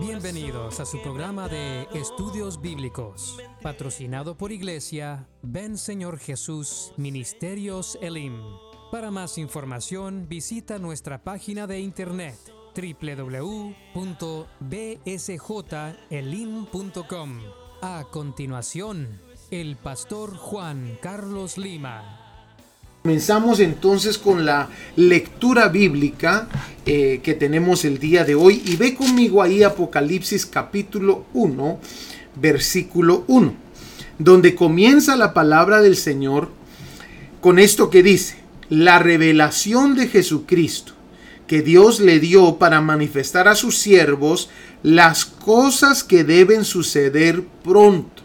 Bienvenidos a su programa de Estudios Bíblicos, patrocinado por Iglesia Ven Señor Jesús Ministerios Elim. Para más información visita nuestra página de internet www.bsjelim.com. A continuación, el pastor Juan Carlos Lima. Comenzamos entonces con la lectura bíblica eh, que tenemos el día de hoy y ve conmigo ahí Apocalipsis capítulo 1, versículo 1, donde comienza la palabra del Señor con esto que dice, la revelación de Jesucristo que Dios le dio para manifestar a sus siervos las cosas que deben suceder pronto.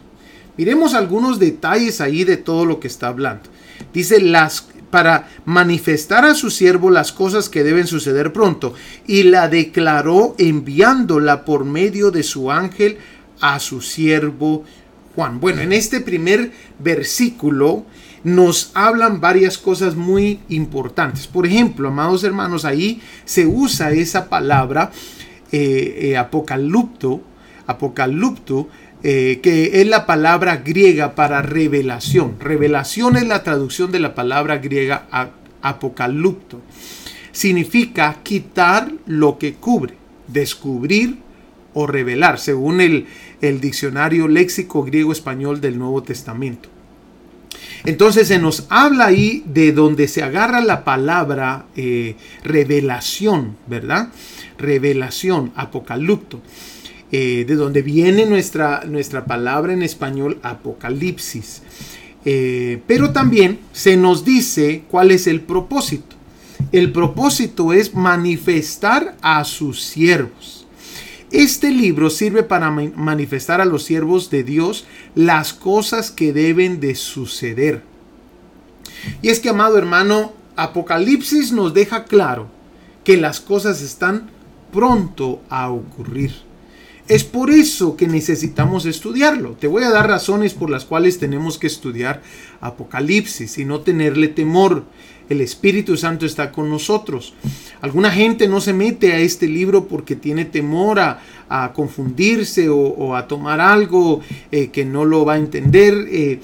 Miremos algunos detalles ahí de todo lo que está hablando. Dice las para manifestar a su siervo las cosas que deben suceder pronto y la declaró enviándola por medio de su ángel a su siervo Juan. Bueno, en este primer versículo nos hablan varias cosas muy importantes. Por ejemplo, amados hermanos, ahí se usa esa palabra eh, eh, apocalipto, apocalipto, eh, que es la palabra griega para revelación. Revelación es la traducción de la palabra griega apocalipto. Significa quitar lo que cubre, descubrir o revelar, según el, el diccionario léxico griego-español del Nuevo Testamento. Entonces se nos habla ahí de donde se agarra la palabra eh, revelación, ¿verdad? Revelación, apocalipto. Eh, de donde viene nuestra, nuestra palabra en español apocalipsis. Eh, pero también se nos dice cuál es el propósito. El propósito es manifestar a sus siervos. Este libro sirve para manifestar a los siervos de Dios las cosas que deben de suceder. Y es que, amado hermano, Apocalipsis nos deja claro que las cosas están pronto a ocurrir. Es por eso que necesitamos estudiarlo. Te voy a dar razones por las cuales tenemos que estudiar Apocalipsis y no tenerle temor. El Espíritu Santo está con nosotros. Alguna gente no se mete a este libro porque tiene temor a, confundirse o, a tomar algo eh, que no lo va a entender, eh,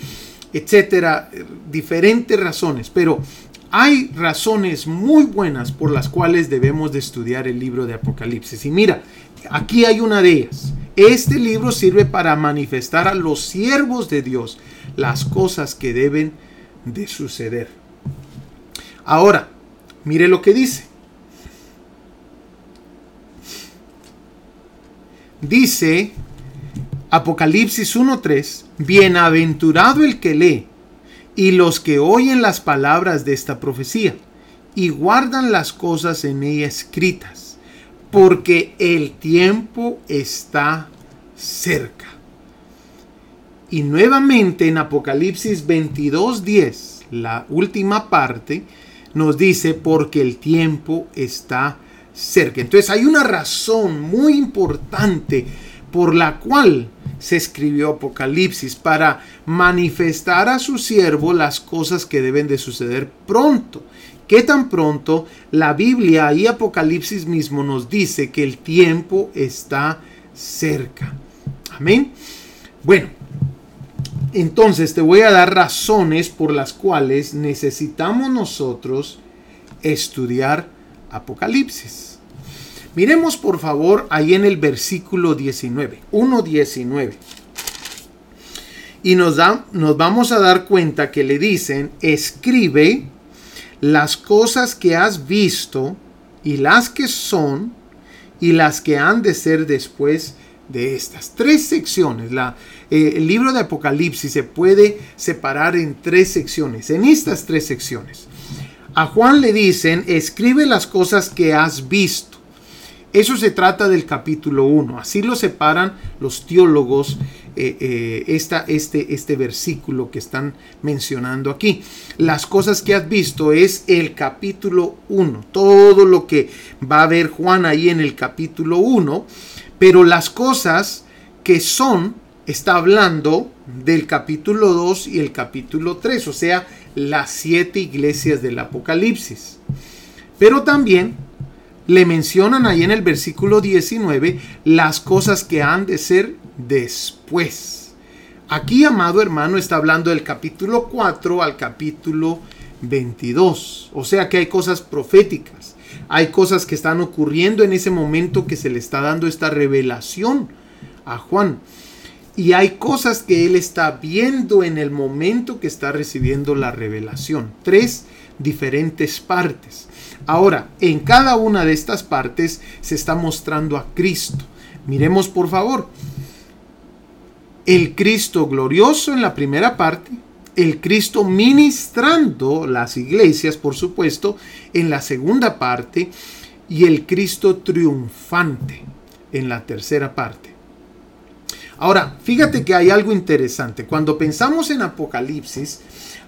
etcétera. Diferentes razones. Pero hay razones muy buenas por las cuales debemos de estudiar el libro de Apocalipsis. Y mira, Aquí hay una de ellas. Este libro sirve para manifestar a los siervos de Dios las cosas que deben de suceder. Ahora, mire lo que dice. Dice Apocalipsis 1.3, bienaventurado el que lee y los que oyen las palabras de esta profecía y guardan las cosas en ella escritas porque el tiempo está cerca. Y nuevamente en Apocalipsis 22:10, la última parte, nos dice porque el tiempo está cerca. Entonces hay una razón muy importante por la cual se escribió Apocalipsis para manifestar a su siervo las cosas que deben de suceder pronto que tan pronto la Biblia y Apocalipsis mismo nos dice que el tiempo está cerca. Amén. Bueno, entonces te voy a dar razones por las cuales necesitamos nosotros estudiar Apocalipsis. Miremos por favor ahí en el versículo 19, 1.19. Y nos, da, nos vamos a dar cuenta que le dicen, escribe las cosas que has visto y las que son y las que han de ser después de estas tres secciones. La, eh, el libro de Apocalipsis se puede separar en tres secciones, en estas tres secciones. A Juan le dicen, escribe las cosas que has visto. Eso se trata del capítulo 1. Así lo separan los teólogos eh, eh, este, este versículo que están mencionando aquí. Las cosas que has visto es el capítulo 1, todo lo que va a ver Juan ahí en el capítulo 1, pero las cosas que son, está hablando del capítulo 2 y el capítulo 3, o sea, las siete iglesias del Apocalipsis. Pero también le mencionan ahí en el versículo 19 las cosas que han de ser después. Aquí, amado hermano, está hablando del capítulo 4 al capítulo 22. O sea que hay cosas proféticas. Hay cosas que están ocurriendo en ese momento que se le está dando esta revelación a Juan. Y hay cosas que él está viendo en el momento que está recibiendo la revelación. Tres diferentes partes. Ahora, en cada una de estas partes se está mostrando a Cristo. Miremos por favor. El Cristo glorioso en la primera parte, el Cristo ministrando las iglesias, por supuesto, en la segunda parte, y el Cristo triunfante en la tercera parte. Ahora, fíjate que hay algo interesante. Cuando pensamos en Apocalipsis,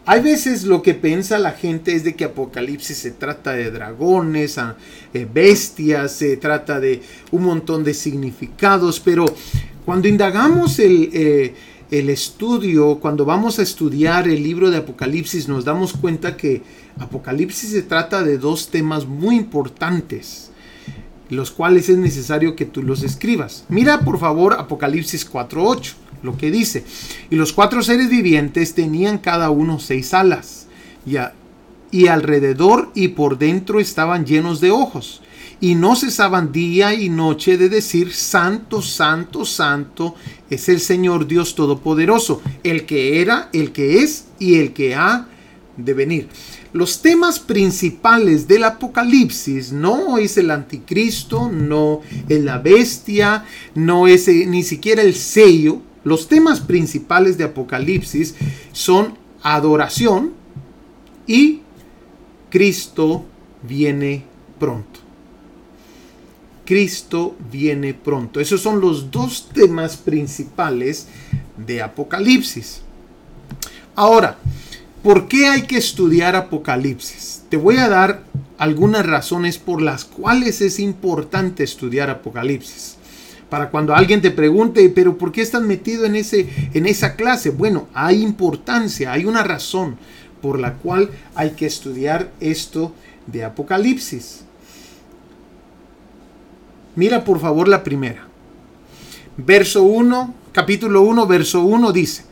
hay veces lo que piensa la gente es de que Apocalipsis se trata de dragones, eh, bestias, se trata de un montón de significados, pero cuando indagamos el, eh, el estudio, cuando vamos a estudiar el libro de Apocalipsis, nos damos cuenta que Apocalipsis se trata de dos temas muy importantes los cuales es necesario que tú los escribas. Mira por favor Apocalipsis 4.8, lo que dice. Y los cuatro seres vivientes tenían cada uno seis alas, y, y alrededor y por dentro estaban llenos de ojos, y no cesaban día y noche de decir, Santo, Santo, Santo es el Señor Dios Todopoderoso, el que era, el que es y el que ha de venir. Los temas principales del Apocalipsis no es el anticristo, no es la bestia, no es eh, ni siquiera el sello. Los temas principales de Apocalipsis son adoración y Cristo viene pronto. Cristo viene pronto. Esos son los dos temas principales de Apocalipsis. Ahora, ¿Por qué hay que estudiar Apocalipsis? Te voy a dar algunas razones por las cuales es importante estudiar Apocalipsis. Para cuando alguien te pregunte, pero ¿por qué estás metido en, ese, en esa clase? Bueno, hay importancia, hay una razón por la cual hay que estudiar esto de Apocalipsis. Mira por favor la primera. Verso 1, capítulo 1, verso 1 dice,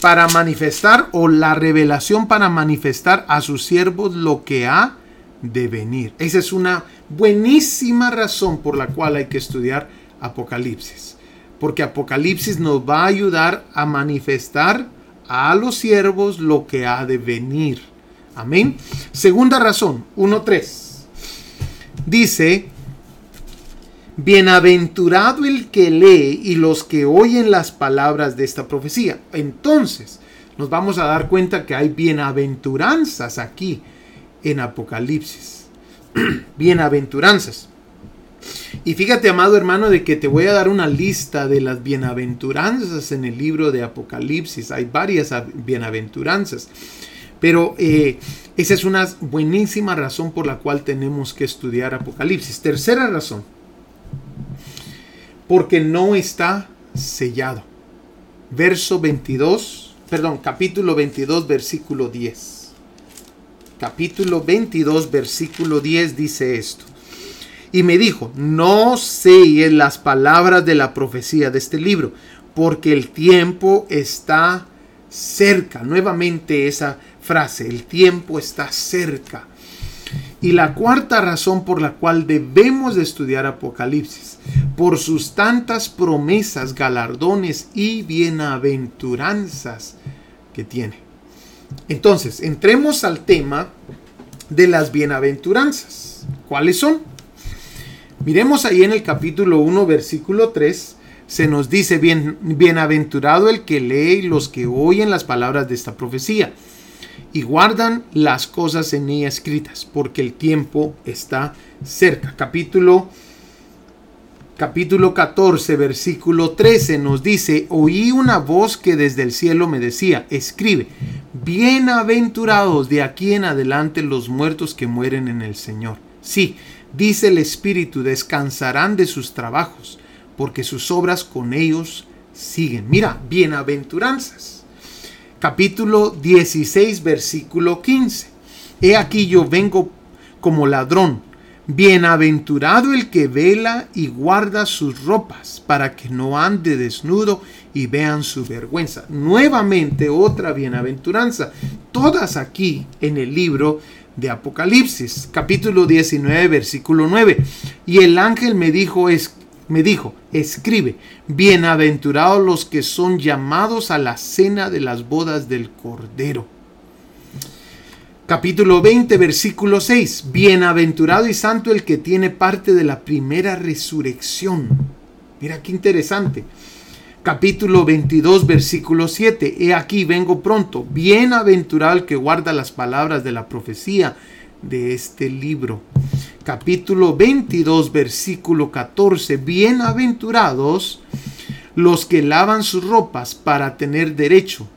para manifestar o la revelación para manifestar a sus siervos lo que ha de venir. Esa es una buenísima razón por la cual hay que estudiar Apocalipsis. Porque Apocalipsis nos va a ayudar a manifestar a los siervos lo que ha de venir. Amén. Segunda razón, 1.3. Dice, Bienaventurado el que lee y los que oyen las palabras de esta profecía. Entonces, nos vamos a dar cuenta que hay bienaventuranzas aquí en Apocalipsis. bienaventuranzas. Y fíjate, amado hermano, de que te voy a dar una lista de las bienaventuranzas en el libro de Apocalipsis. Hay varias bienaventuranzas. Pero eh, esa es una buenísima razón por la cual tenemos que estudiar Apocalipsis. Tercera razón porque no está sellado. Verso 22, perdón, capítulo 22, versículo 10. Capítulo 22, versículo 10 dice esto. Y me dijo, no selles las palabras de la profecía de este libro, porque el tiempo está cerca. Nuevamente esa frase, el tiempo está cerca. Y la cuarta razón por la cual debemos de estudiar Apocalipsis, por sus tantas promesas, galardones y bienaventuranzas que tiene. Entonces, entremos al tema de las bienaventuranzas. ¿Cuáles son? Miremos ahí en el capítulo 1, versículo 3, se nos dice, Bien, bienaventurado el que lee y los que oyen las palabras de esta profecía y guardan las cosas en ella escritas, porque el tiempo está cerca. Capítulo capítulo 14, versículo 13 nos dice, oí una voz que desde el cielo me decía, escribe, bienaventurados de aquí en adelante los muertos que mueren en el Señor. Sí, dice el Espíritu, descansarán de sus trabajos, porque sus obras con ellos siguen. Mira, bienaventuranzas capítulo 16, versículo 15. He aquí yo vengo como ladrón. Bienaventurado el que vela y guarda sus ropas, para que no ande desnudo y vean su vergüenza. Nuevamente otra bienaventuranza. Todas aquí en el libro de Apocalipsis, capítulo 19, versículo 9. Y el ángel me dijo, es, me dijo, escribe, bienaventurados los que son llamados a la cena de las bodas del Cordero capítulo 20, versículo 6. Bienaventurado y santo el que tiene parte de la primera resurrección. Mira qué interesante. Capítulo 22, versículo 7. He aquí, vengo pronto. Bienaventurado el que guarda las palabras de la profecía de este libro. Capítulo 22, versículo 14. Bienaventurados los que lavan sus ropas para tener derecho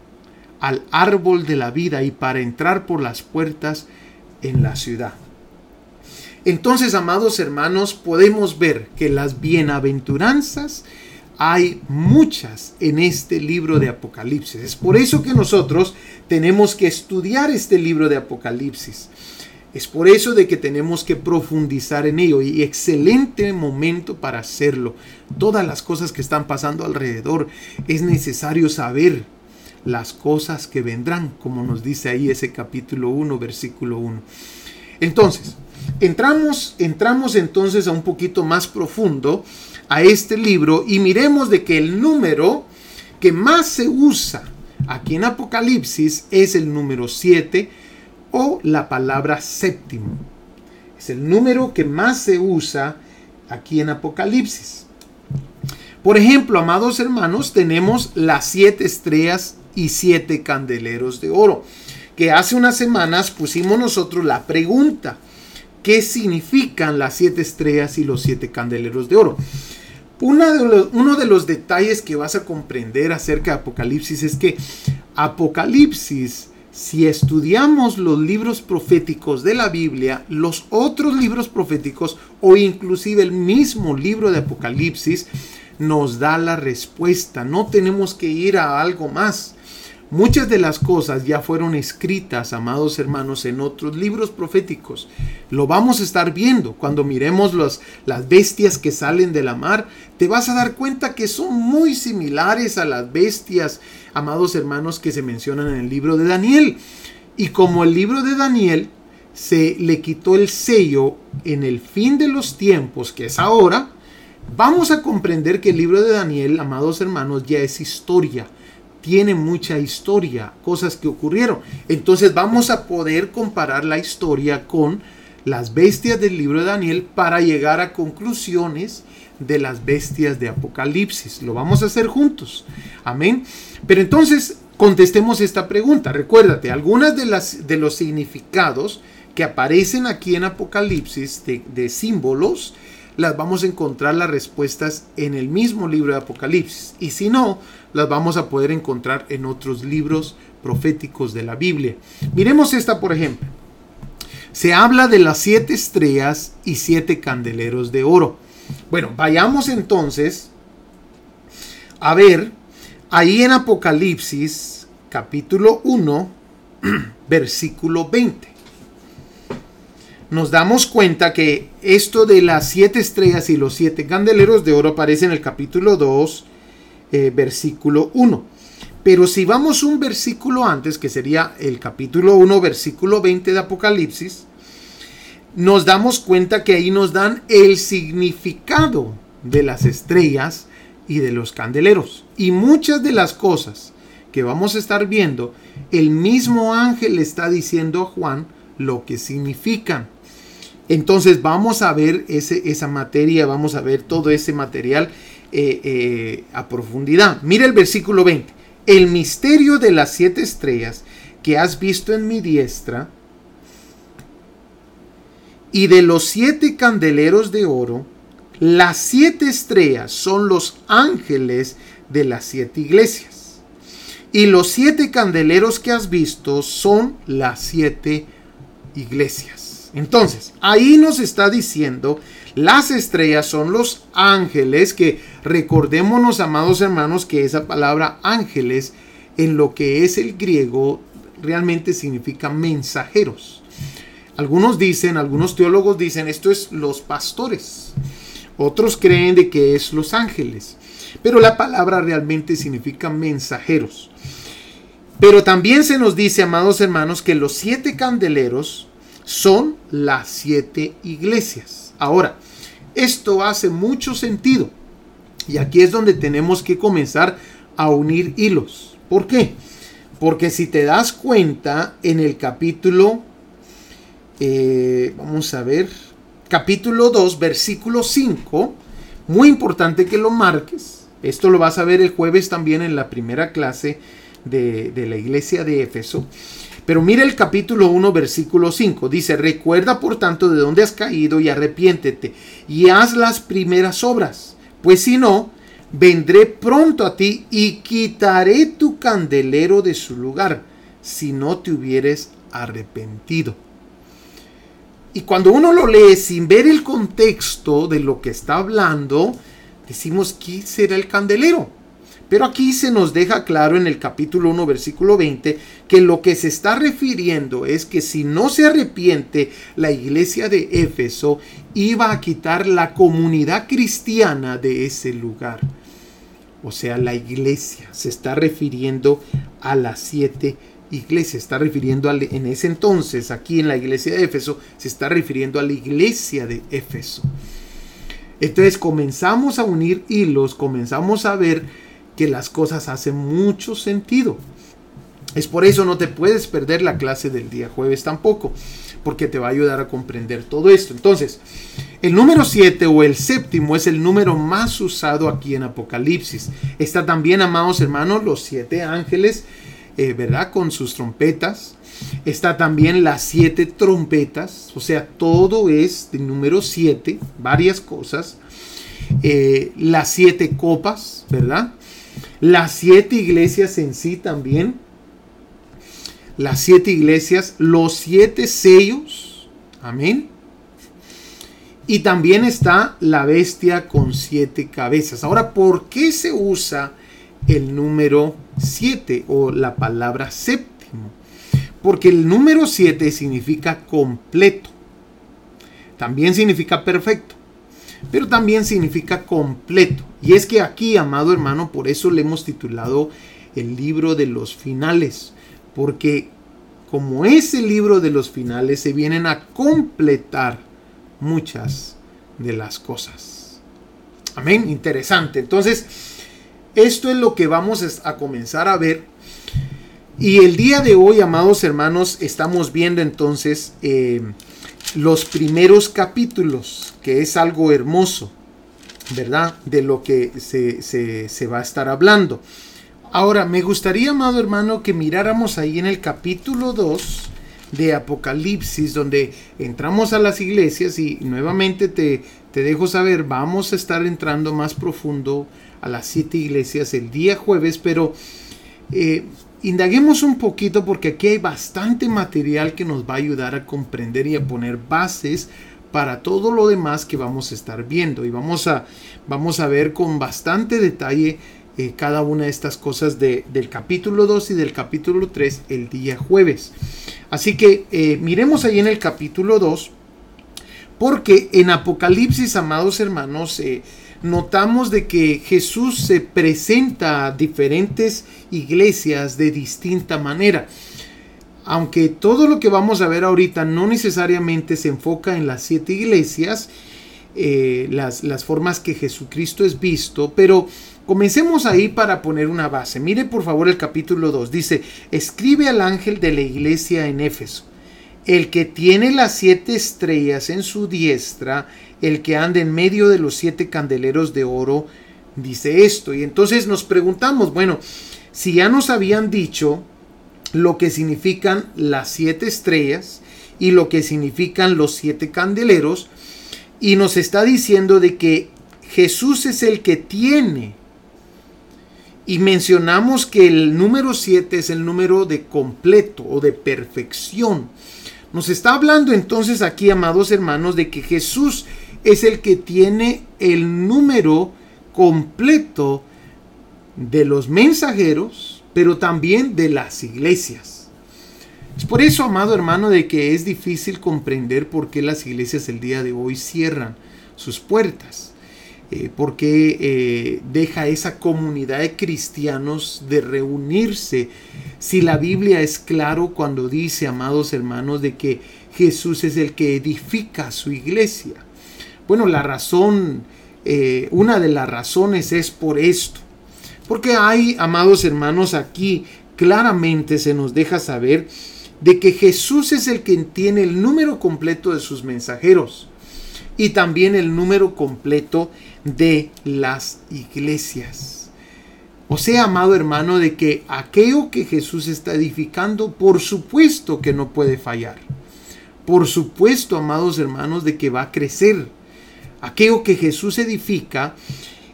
al árbol de la vida y para entrar por las puertas en la ciudad. Entonces, amados hermanos, podemos ver que las bienaventuranzas hay muchas en este libro de Apocalipsis. Es por eso que nosotros tenemos que estudiar este libro de Apocalipsis. Es por eso de que tenemos que profundizar en ello y excelente momento para hacerlo. Todas las cosas que están pasando alrededor es necesario saber las cosas que vendrán, como nos dice ahí ese capítulo 1, versículo 1. Entonces, entramos, entramos entonces a un poquito más profundo a este libro y miremos de que el número que más se usa aquí en Apocalipsis es el número 7 o la palabra séptimo. Es el número que más se usa aquí en Apocalipsis. Por ejemplo, amados hermanos, tenemos las siete estrellas y siete candeleros de oro. Que hace unas semanas pusimos nosotros la pregunta, ¿qué significan las siete estrellas y los siete candeleros de oro? de uno de los detalles que vas a comprender acerca de Apocalipsis es que Apocalipsis, si estudiamos los libros proféticos de la Biblia, los otros libros proféticos o inclusive el mismo libro de Apocalipsis, nos da la respuesta. No tenemos que ir a algo más. Muchas de las cosas ya fueron escritas, amados hermanos, en otros libros proféticos. Lo vamos a estar viendo cuando miremos las bestias que salen de la mar. Te vas a dar cuenta que son muy similares a las bestias, amados hermanos, que se mencionan en el libro de Daniel. Y como el libro de Daniel se le quitó el sello en el fin de los tiempos, que es ahora, vamos a comprender que el libro de Daniel, amados hermanos, ya es historia tiene mucha historia, cosas que ocurrieron. Entonces vamos a poder comparar la historia con las bestias del libro de Daniel para llegar a conclusiones de las bestias de Apocalipsis. Lo vamos a hacer juntos. Amén. Pero entonces contestemos esta pregunta. Recuérdate, algunas de, las, de los significados que aparecen aquí en Apocalipsis de, de símbolos, las vamos a encontrar las respuestas en el mismo libro de Apocalipsis. Y si no, las vamos a poder encontrar en otros libros proféticos de la Biblia. Miremos esta, por ejemplo. Se habla de las siete estrellas y siete candeleros de oro. Bueno, vayamos entonces a ver ahí en Apocalipsis capítulo 1, versículo 20. Nos damos cuenta que esto de las siete estrellas y los siete candeleros de oro aparece en el capítulo 2, eh, versículo 1. Pero si vamos un versículo antes, que sería el capítulo 1, versículo 20 de Apocalipsis, nos damos cuenta que ahí nos dan el significado de las estrellas y de los candeleros. Y muchas de las cosas que vamos a estar viendo, el mismo ángel está diciendo a Juan lo que significan. Entonces vamos a ver ese, esa materia, vamos a ver todo ese material eh, eh, a profundidad. Mira el versículo 20. El misterio de las siete estrellas que has visto en mi diestra y de los siete candeleros de oro, las siete estrellas son los ángeles de las siete iglesias. Y los siete candeleros que has visto son las siete iglesias. Entonces, ahí nos está diciendo las estrellas son los ángeles que recordémonos, amados hermanos, que esa palabra ángeles en lo que es el griego realmente significa mensajeros. Algunos dicen, algunos teólogos dicen, esto es los pastores. Otros creen de que es los ángeles. Pero la palabra realmente significa mensajeros. Pero también se nos dice, amados hermanos, que los siete candeleros son las siete iglesias. Ahora, esto hace mucho sentido. Y aquí es donde tenemos que comenzar a unir hilos. ¿Por qué? Porque si te das cuenta, en el capítulo, eh, vamos a ver, capítulo 2, versículo 5, muy importante que lo marques. Esto lo vas a ver el jueves también en la primera clase de, de la iglesia de Éfeso. Pero mira el capítulo 1, versículo 5. Dice, recuerda por tanto de dónde has caído y arrepiéntete y haz las primeras obras. Pues si no, vendré pronto a ti y quitaré tu candelero de su lugar, si no te hubieres arrepentido. Y cuando uno lo lee sin ver el contexto de lo que está hablando, decimos, ¿qué será el candelero? Pero aquí se nos deja claro en el capítulo 1, versículo 20, que lo que se está refiriendo es que si no se arrepiente la iglesia de Éfeso, iba a quitar la comunidad cristiana de ese lugar o sea, la iglesia. Se está refiriendo a las siete iglesias. Está refiriendo en ese entonces, aquí en la iglesia de Éfeso, se está refiriendo a la iglesia de Éfeso. Entonces comenzamos a unir hilos, comenzamos a ver que las cosas hacen mucho sentido. Es por eso no te puedes perder la clase del día jueves tampoco, porque te va a ayudar a comprender todo esto. Entonces, el número 7 o el séptimo es el número más usado aquí en Apocalipsis. Está también, amados hermanos, los siete ángeles, eh, ¿verdad? Con sus trompetas. Está también las siete trompetas, o sea, todo es de número 7, varias cosas. Eh, las siete copas, ¿verdad? Las siete iglesias en sí también las siete iglesias, los siete sellos. Amén. Y también está la bestia con siete cabezas. Ahora, ¿por qué se usa el número siete o la palabra séptimo? Porque el número siete significa completo. También significa perfecto. Pero también significa completo. Y es que aquí, amado hermano, por eso le hemos titulado el libro de los finales porque como es el libro de los finales, se vienen a completar muchas de las cosas. Amén, interesante. Entonces, esto es lo que vamos a comenzar a ver. Y el día de hoy, amados hermanos, estamos viendo entonces eh, los primeros capítulos, que es algo hermoso, ¿verdad? De lo que se, se va a estar hablando. Ahora, me gustaría, amado hermano, que miráramos ahí en el capítulo 2 de Apocalipsis, donde entramos a las iglesias y nuevamente te, te dejo saber, vamos a estar entrando más profundo a las siete iglesias el día jueves, pero eh, indaguemos un poquito porque aquí hay bastante material que nos va a ayudar a comprender y a poner bases para todo lo demás que vamos a estar viendo y vamos a, vamos a ver con bastante detalle eh, cada una de estas cosas de, del capítulo 2 y del capítulo 3 el día jueves. Así que eh, miremos ahí en el capítulo 2, porque en Apocalipsis, amados hermanos, eh, notamos de que Jesús se presenta a diferentes iglesias de distinta manera. Aunque todo lo que vamos a ver ahorita no necesariamente se enfoca en las siete iglesias, las, las formas que Jesucristo es visto, pero Comencemos ahí para poner una base. Mire por favor el capítulo 2. Dice, escribe al ángel de la iglesia en Éfeso, el que tiene las siete estrellas en su diestra, el que anda en medio de los siete candeleros de oro, dice esto. Y entonces nos preguntamos, bueno, si ya nos habían dicho lo que significan las siete estrellas y lo que significan los siete candeleros, y nos está diciendo de que Jesús es el que tiene y mencionamos que el número 7 es el número de completo o de perfección. Nos está hablando entonces aquí, amados hermanos, de que Jesús es el que tiene el número completo de los mensajeros, pero también de las iglesias. Es por eso, amado hermano, de que es difícil comprender por qué las iglesias el día de hoy cierran sus puertas. Eh, porque eh, deja esa comunidad de cristianos de reunirse. Si la Biblia es claro cuando dice, amados hermanos, de que Jesús es el que edifica su iglesia. Bueno, la razón, eh, una de las razones es por esto. Porque hay, amados hermanos, aquí claramente se nos deja saber de que Jesús es el que tiene el número completo de sus mensajeros y también el número completo de las iglesias. O sea, amado hermano, de que aquello que Jesús está edificando, por supuesto que no puede fallar. Por supuesto, amados hermanos, de que va a crecer. Aquello que Jesús edifica,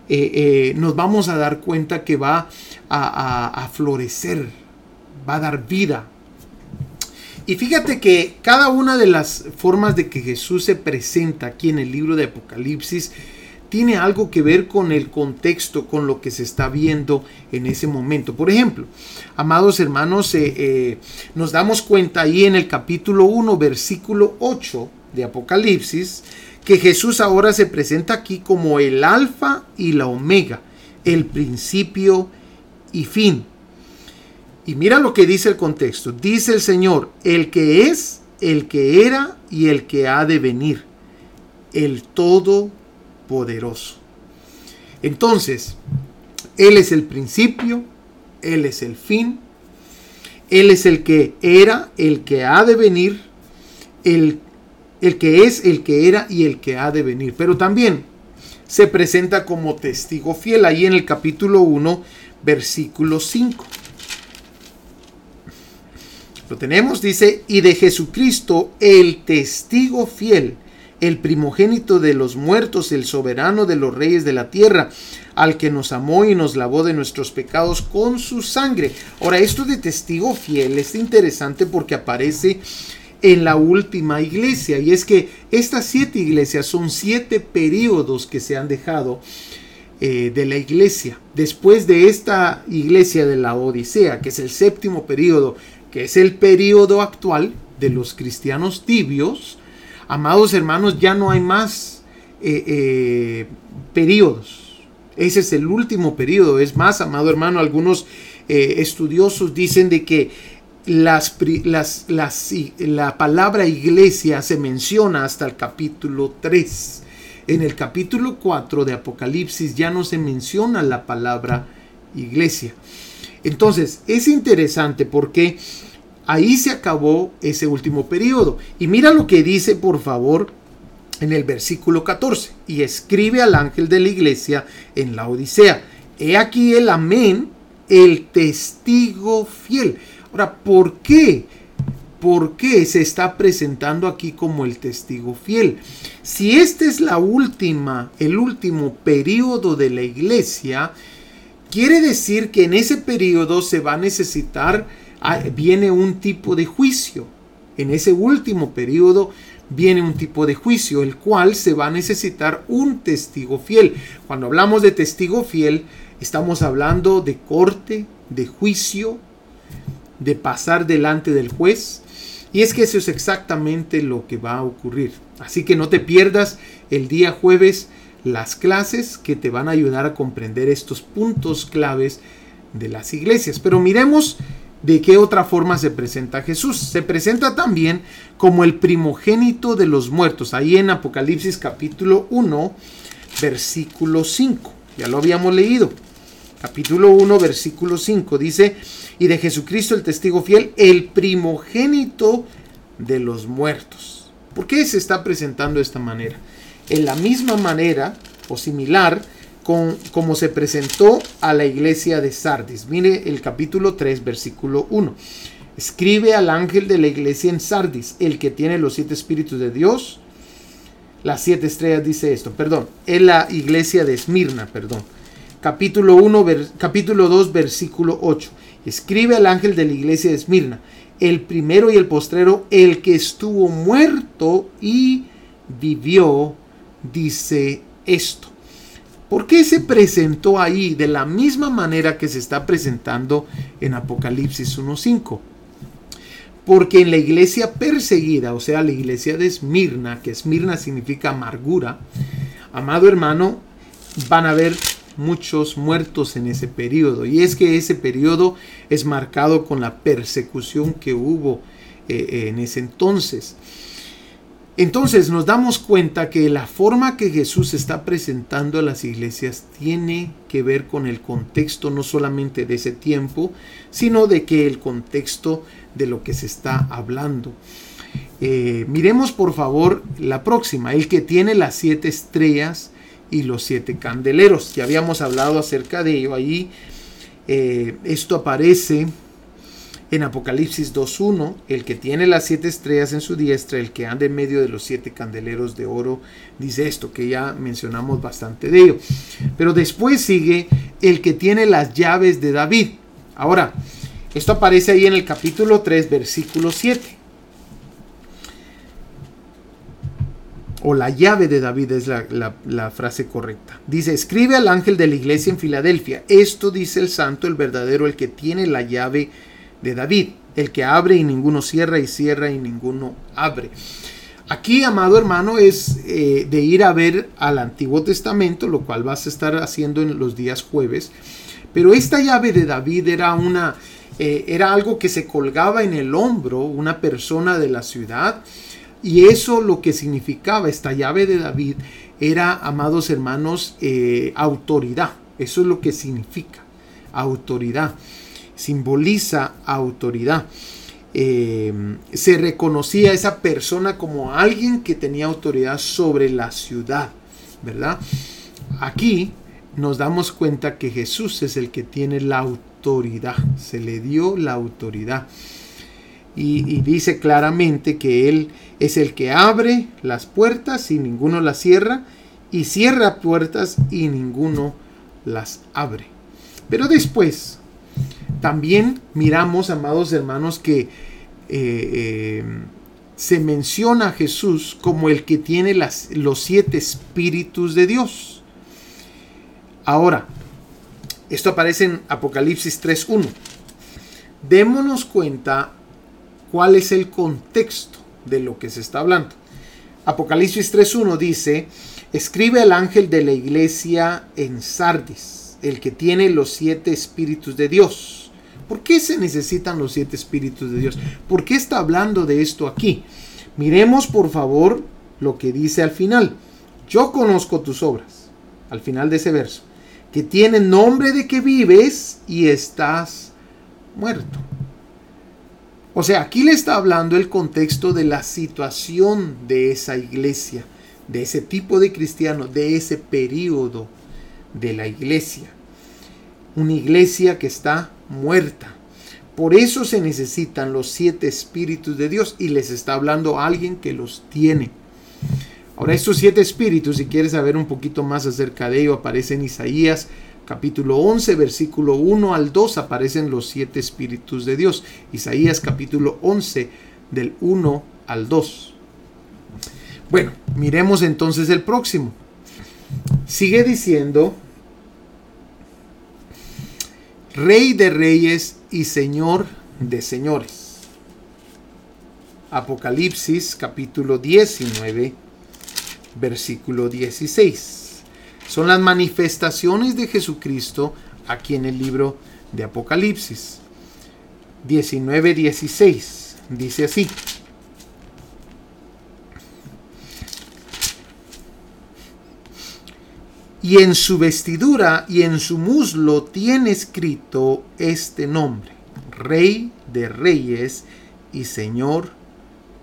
eh, eh, nos vamos a dar cuenta que va a florecer, va a dar vida. Y fíjate que cada una de las formas de que Jesús se presenta aquí en el libro de Apocalipsis tiene algo que ver con el contexto, con lo que se está viendo en ese momento. Por ejemplo, amados hermanos, eh, nos damos cuenta ahí en el capítulo 1, versículo 8 de Apocalipsis, que Jesús ahora se presenta aquí como el alfa y la omega, el principio y fin. Y mira lo que dice el contexto. Dice el Señor, el que es, el que era y el que ha de venir, el todo poderoso. Entonces, Él es el principio, Él es el fin, Él es el que era, el que ha de venir, el, el que es, el que era y el que ha de venir. Pero también se presenta como testigo fiel ahí en el capítulo 1, versículo 5. Lo tenemos, dice, y de Jesucristo, el testigo fiel el primogénito de los muertos, el soberano de los reyes de la tierra, al que nos amó y nos lavó de nuestros pecados con su sangre. Ahora, esto de testigo fiel es interesante porque aparece en la última iglesia, y es que estas siete iglesias son siete periodos que se han dejado eh, de la iglesia. Después de esta iglesia de la Odisea, que es el séptimo periodo, que es el periodo actual de los cristianos tibios, Amados hermanos, ya no hay más eh, eh, periodos. Ese es el último periodo. Es más, amado hermano, algunos eh, estudiosos dicen de que las, la palabra iglesia se menciona hasta el capítulo 3. En el capítulo 4 de Apocalipsis ya no se menciona la palabra iglesia. Entonces, es interesante porque Ahí se acabó ese último periodo. Y mira lo que dice, por favor, en el versículo 14. Y escribe al ángel de la iglesia en la Odisea. He aquí el amén, el testigo fiel. Ahora, ¿por qué? ¿Por qué se está presentando aquí como el testigo fiel? Si este es la última, el último periodo de la iglesia, quiere decir que en ese periodo se va a necesitar Ah, viene un tipo de juicio. En ese último periodo viene un tipo de juicio, el cual se va a necesitar un testigo fiel. Cuando hablamos de testigo fiel, estamos hablando de corte, de juicio, de pasar delante del juez. Y es que eso es exactamente lo que va a ocurrir. Así que no te pierdas el día jueves las clases que te van a ayudar a comprender estos puntos claves de las iglesias. Pero miremos ¿De qué otra forma se presenta Jesús? Se presenta también como el primogénito de los muertos, ahí en Apocalipsis capítulo 1, versículo 5. Ya lo habíamos leído. Capítulo 1, versículo 5 dice, y de Jesucristo el testigo fiel, el primogénito de los muertos. ¿Por qué se está presentando de esta manera? En la misma manera o similar como se presentó a la iglesia de Sardis. Mire el capítulo 3, versículo 1. Escribe al ángel de la iglesia en Sardis, el que tiene los siete espíritus de Dios. Las siete estrellas dice esto, perdón, en la iglesia de Esmirna, perdón. Capítulo 1, capítulo 2, versículo 8. Escribe al ángel de la iglesia de Esmirna, el primero y el postrero, el que estuvo muerto y vivió, dice esto. ¿Por qué se presentó ahí de la misma manera que se está presentando en Apocalipsis 1.5? porque en la iglesia perseguida, o sea, la iglesia de Esmirna, que Esmirna significa amargura, amado hermano, van a haber muchos muertos en ese periodo. Y es que ese periodo es marcado con la persecución que hubo eh, en ese entonces. Entonces nos damos cuenta que la forma que Jesús está presentando a las iglesias tiene que ver con el contexto no solamente de ese tiempo, sino de que el contexto de lo que se está hablando. Eh, miremos por favor la próxima, el que tiene las siete estrellas y los siete candeleros. Ya habíamos hablado acerca de ello. Ahí eh, esto aparece en Apocalipsis 2.1, el que tiene las siete estrellas en su diestra, el que anda en medio de los siete candeleros de oro, dice esto, que ya mencionamos bastante de ello. Pero después sigue el que tiene las llaves de David. Ahora, esto aparece ahí en el capítulo 3, versículo 7. O la llave de David es la, frase correcta. Dice, escribe al ángel de la iglesia en Filadelfia. Esto dice el santo, el verdadero, el que tiene la llave de David, el que abre y ninguno cierra y cierra y ninguno abre. Aquí, amado hermano, es eh, de ir a ver al Antiguo Testamento, lo cual vas a estar haciendo en los días jueves. Pero esta llave de David era una, eh, era algo que se colgaba en el hombro, una persona de la ciudad y eso lo que significaba esta llave de David era, amados hermanos, eh, autoridad. Eso es lo que significa, autoridad. Simboliza autoridad. Eh, se reconocía a esa persona como alguien que tenía autoridad sobre la ciudad, ¿verdad? Aquí nos damos cuenta que Jesús es el que tiene la autoridad, se le dio la autoridad y, dice claramente que Él es el que abre las puertas y ninguno las cierra, y cierra puertas y ninguno las abre. Pero después, también miramos, amados hermanos, que eh, eh, se menciona a Jesús como el que tiene las, los siete espíritus de Dios. Ahora, esto aparece en Apocalipsis 3.1. Démonos cuenta cuál es el contexto de lo que se está hablando. Apocalipsis 3.1 dice, escribe al ángel de la iglesia en Sardis, el que tiene los siete espíritus de Dios. ¿Por qué se necesitan los siete espíritus de Dios? ¿Por qué está hablando de esto aquí? Miremos por favor lo que dice al final. Yo conozco tus obras, al final de ese verso, que tienen nombre de que vives y estás muerto. O sea, aquí le está hablando el contexto de la situación de esa iglesia, de ese tipo de cristiano, de ese periodo de la iglesia. Una iglesia que está muerta. Por eso se necesitan los siete espíritus de Dios y les está hablando alguien que los tiene. Ahora, estos siete espíritus, si quieres saber un poquito más acerca de ello, aparece en Isaías capítulo 11, versículo 1 al 2 aparecen los siete espíritus de Dios. Isaías capítulo 11 del 1 al 2. Bueno, miremos entonces el próximo. Sigue diciendo, Rey de reyes y Señor de señores. Apocalipsis capítulo 19, versículo 16 son las manifestaciones de Jesucristo aquí en el libro de Apocalipsis. 19:16 dice así. Y en su vestidura y en su muslo tiene escrito este nombre, Rey de Reyes y Señor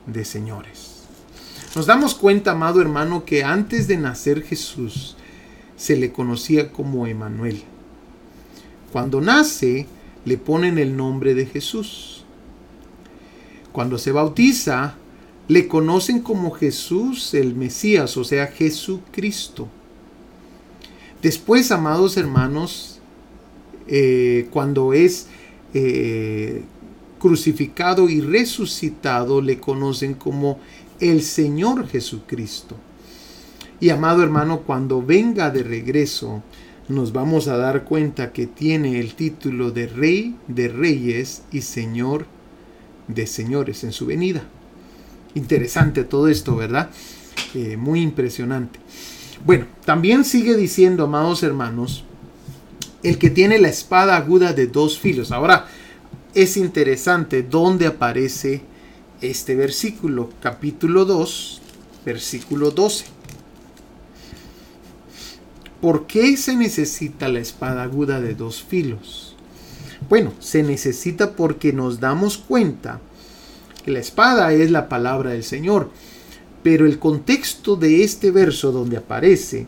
de Señores. Nos damos cuenta, amado hermano, que antes de nacer Jesús, se le conocía como Emanuel. Cuando nace, le ponen el nombre de Jesús. Cuando se bautiza, le conocen como Jesús el Mesías, o sea, Jesucristo. Después, amados hermanos, eh, cuando es eh, crucificado y resucitado, le conocen como el Señor Jesucristo. Y amado hermano, cuando venga de regreso, nos vamos a dar cuenta que tiene el título de Rey de Reyes y Señor de señores en su venida. Interesante todo esto, ¿verdad? Eh, muy impresionante. Bueno, también sigue diciendo, amados hermanos, el que tiene la espada aguda de dos filos. Ahora, es interesante dónde aparece este versículo, capítulo 2, versículo 12. ¿Por qué se necesita la espada aguda de dos filos? Bueno, se necesita porque nos damos cuenta que la espada es la palabra del Señor. Pero el contexto de este verso donde aparece,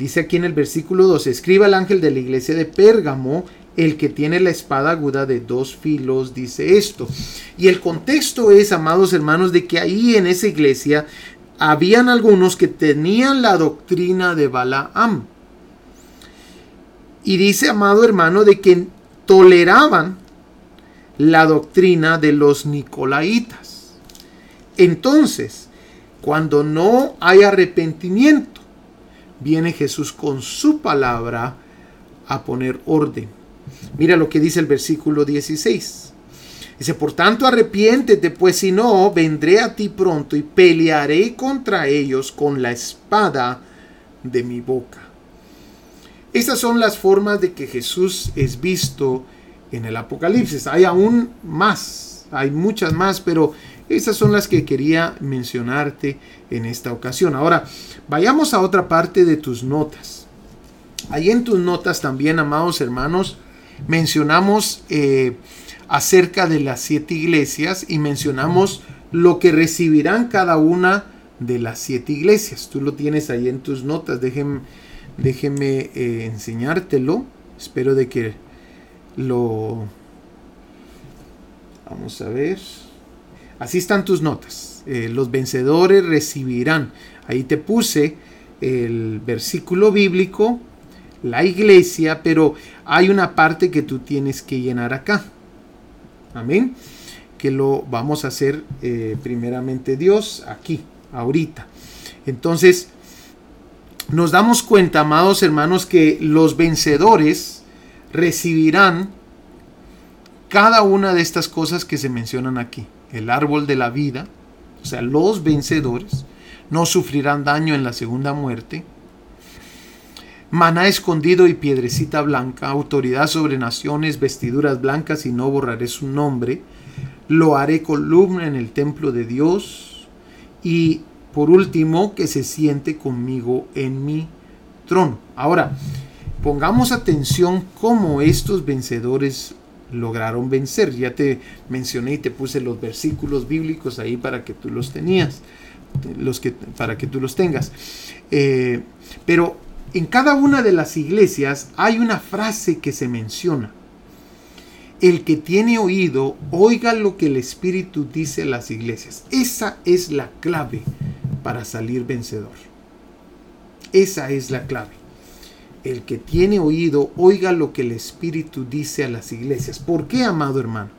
dice aquí en el versículo 2, escriba al ángel de la iglesia de Pérgamo, el que tiene la espada aguda de dos filos, dice esto. Y el contexto es, amados hermanos, de que ahí en esa iglesia habían algunos que tenían la doctrina de Balaam. Y dice, amado hermano, de que toleraban la doctrina de los nicolaitas. Entonces, cuando no hay arrepentimiento, viene Jesús con su palabra a poner orden. Mira lo que dice el versículo 16. Dice, por tanto arrepiéntete, pues si no, vendré a ti pronto y pelearé contra ellos con la espada de mi boca. Estas son las formas de que Jesús es visto en el Apocalipsis. Hay aún más, hay muchas más, pero estas son las que quería mencionarte en esta ocasión. Ahora, vayamos a otra parte de tus notas. Ahí en tus notas también, amados hermanos, mencionamos eh, acerca de las siete iglesias y mencionamos lo que recibirán cada una de las siete iglesias. Tú lo tienes ahí en tus notas. Déjenme, déjenme eh, enseñártelo. Espero de que lo... Vamos a ver. Así están tus notas. Eh, los vencedores recibirán. Ahí te puse el versículo bíblico, la iglesia, pero hay una parte que tú tienes que llenar acá. Amén. Que lo vamos a hacer eh, primeramente Dios aquí, ahorita. Entonces, nos damos cuenta, amados hermanos, que los vencedores recibirán cada una de estas cosas que se mencionan aquí. El árbol de la vida, o sea, los vencedores, no sufrirán daño en la segunda muerte. Maná escondido y piedrecita blanca, autoridad sobre naciones, vestiduras blancas y no borraré su nombre. Lo haré columna en el templo de Dios. Y por último, que se siente conmigo en mi trono. Ahora, Pongamos atención cómo estos vencedores lograron vencer. Ya te mencioné y te puse los versículos bíblicos ahí para que tú los tenías, los que, para que tú los tengas. Eh, pero en cada una de las iglesias hay una frase que se menciona. El que tiene oído, oiga lo que el Espíritu dice a las iglesias. Esa es la clave para salir vencedor. Esa es la clave el que tiene oído, oiga lo que el Espíritu dice a las iglesias. ¿Por qué, amado hermano?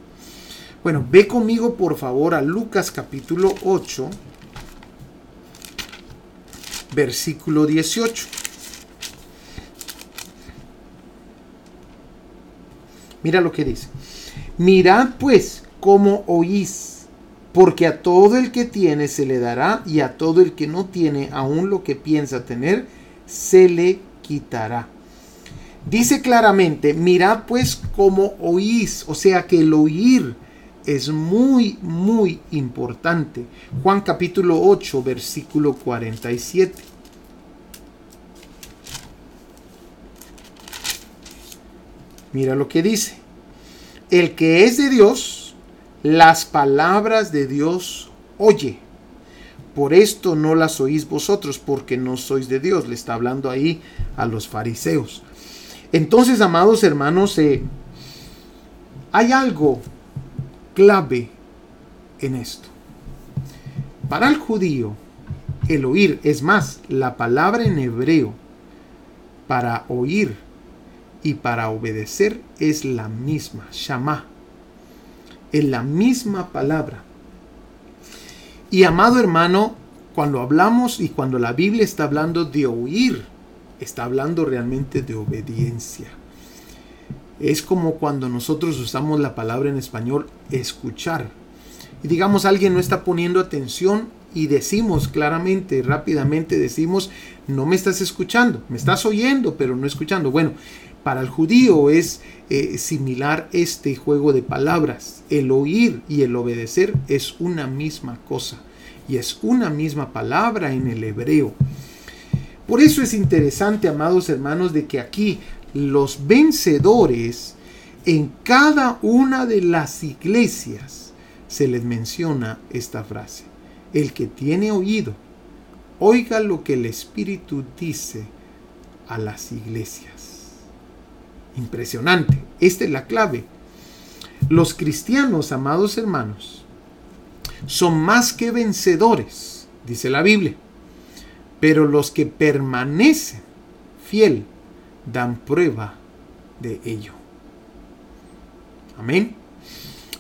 Bueno, ve conmigo por favor a Lucas capítulo 8, versículo 18. Mira lo que dice. Mirad pues cómo oís, porque a todo el que tiene se le dará y a todo el que no tiene, aún lo que piensa tener, se le quitará. Dice claramente, mirad pues cómo oís, o sea que el oír es muy, muy importante. Juan capítulo 8, versículo 47. Mira lo que dice. El que es de Dios, las palabras de Dios oye. Por esto no las oís vosotros, porque no sois de Dios. Le está hablando ahí a los fariseos. Entonces, amados hermanos, eh, hay algo clave en esto. Para el judío, el oír, es más, la palabra en hebreo para oír y para obedecer es la misma, shama. Es la misma palabra. Y amado hermano, cuando hablamos y cuando la Biblia está hablando de oír, está hablando realmente de obediencia. Es como cuando nosotros usamos la palabra en español escuchar. y digamos alguien no está poniendo atención y decimos claramente, rápidamente decimos, no me estás escuchando, me estás oyendo, pero no escuchando. Bueno, para el judío es eh, similar este juego de palabras. El oír y el obedecer es una misma cosa y es una misma palabra en el hebreo. Por eso es interesante, amados hermanos, de que aquí los vencedores en cada una de las iglesias se les menciona esta frase. El que tiene oído, oiga lo que el Espíritu dice a las iglesias. Impresionante. Esta es la clave. Los cristianos, amados hermanos, son más que vencedores, dice la Biblia. Pero los que permanecen fiel dan prueba de ello. Amén.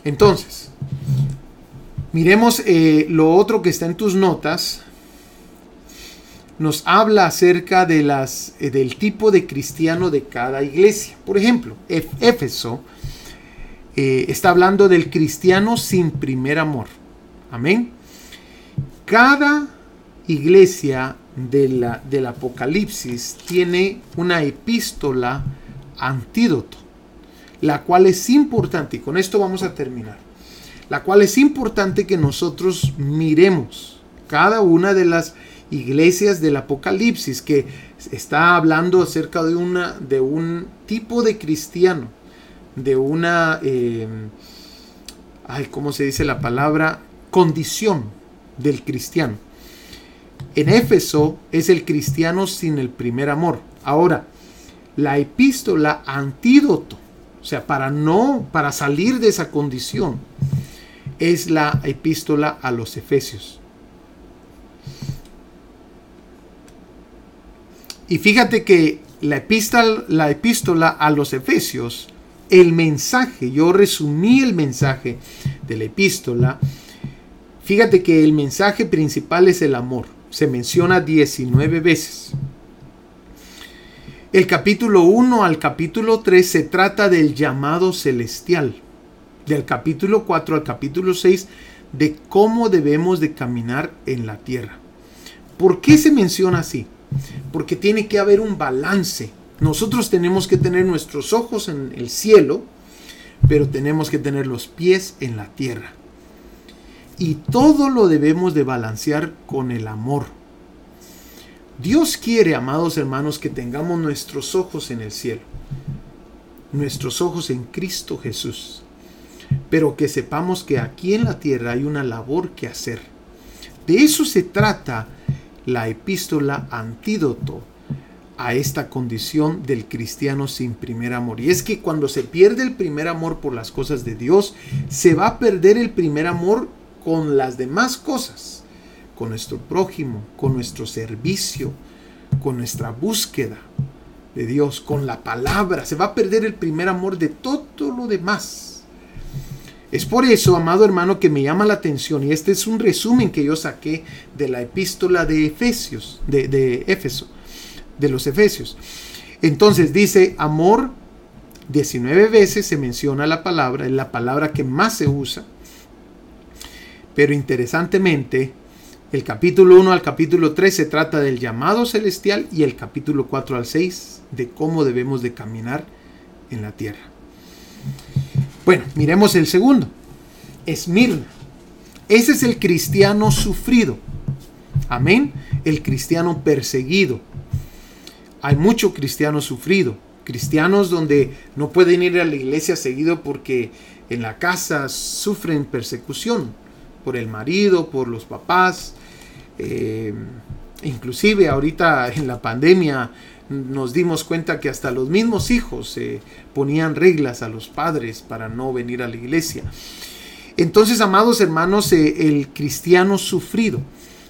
Entonces, miremos eh, lo otro que está en tus notas. Nos habla acerca de las, eh, del tipo de cristiano de cada iglesia. Por ejemplo, Éfeso eh, está hablando del cristiano sin primer amor. Amén. Cada iglesia de la, del Apocalipsis tiene una epístola antídoto la cual es importante, y con esto vamos a terminar, la cual es importante que nosotros miremos cada una de las iglesias del Apocalipsis que está hablando acerca de, una, de un tipo de cristiano, de una, eh, ay, ¿cómo se dice la palabra? Condición del cristiano. En Éfeso es el cristiano sin el primer amor. Ahora, la epístola antídoto o sea, para no, para salir de esa condición, es la epístola a los Efesios. Y fíjate que la epístola, la epístola a los Efesios, el mensaje, yo resumí el mensaje de la epístola, fíjate que el mensaje principal es el amor. Se menciona 19 veces. El capítulo 1 al capítulo 3 se trata del llamado celestial. Del capítulo 4 al capítulo 6 de cómo debemos de caminar en la tierra. ¿Por qué se menciona así? Porque tiene que haber un balance. Nosotros tenemos que tener nuestros ojos en el cielo, pero tenemos que tener los pies en la tierra. Y todo lo debemos de balancear con el amor Dios quiere, amados hermanos, que tengamos nuestros ojos en el cielo, nuestros ojos en Cristo Jesús, pero que sepamos que aquí en la tierra hay una labor que hacer. De eso se trata la epístola antídoto a esta condición del cristiano sin primer amor. Y es que cuando se pierde el primer amor por las cosas de Dios, se va a perder el primer amor con las demás cosas con nuestro prójimo, con nuestro servicio, con nuestra búsqueda de Dios, con la palabra. Se va a perder el primer amor de todo lo demás. Es por eso, amado hermano, que me llama la atención, y este es un resumen que yo saqué de la epístola de Efesios, de, de Éfeso, de los Efesios. Entonces dice, amor, 19 veces se menciona la palabra, es la palabra que más se usa, pero interesantemente, el capítulo 1 al capítulo 3 se trata del llamado celestial y el capítulo 4 al 6 de cómo debemos de caminar en la tierra. Bueno, miremos el segundo. Esmirna. Ese es el cristiano sufrido. Amén. El cristiano perseguido. Hay mucho cristiano sufrido. Cristianos donde no pueden ir a la iglesia seguido porque en la casa sufren persecución por el marido, por los papás, eh, inclusive ahorita en la pandemia nos dimos cuenta que hasta los mismos hijos ponían reglas a los padres para no venir a la iglesia. Entonces, amados hermanos, eh, el cristiano sufrido.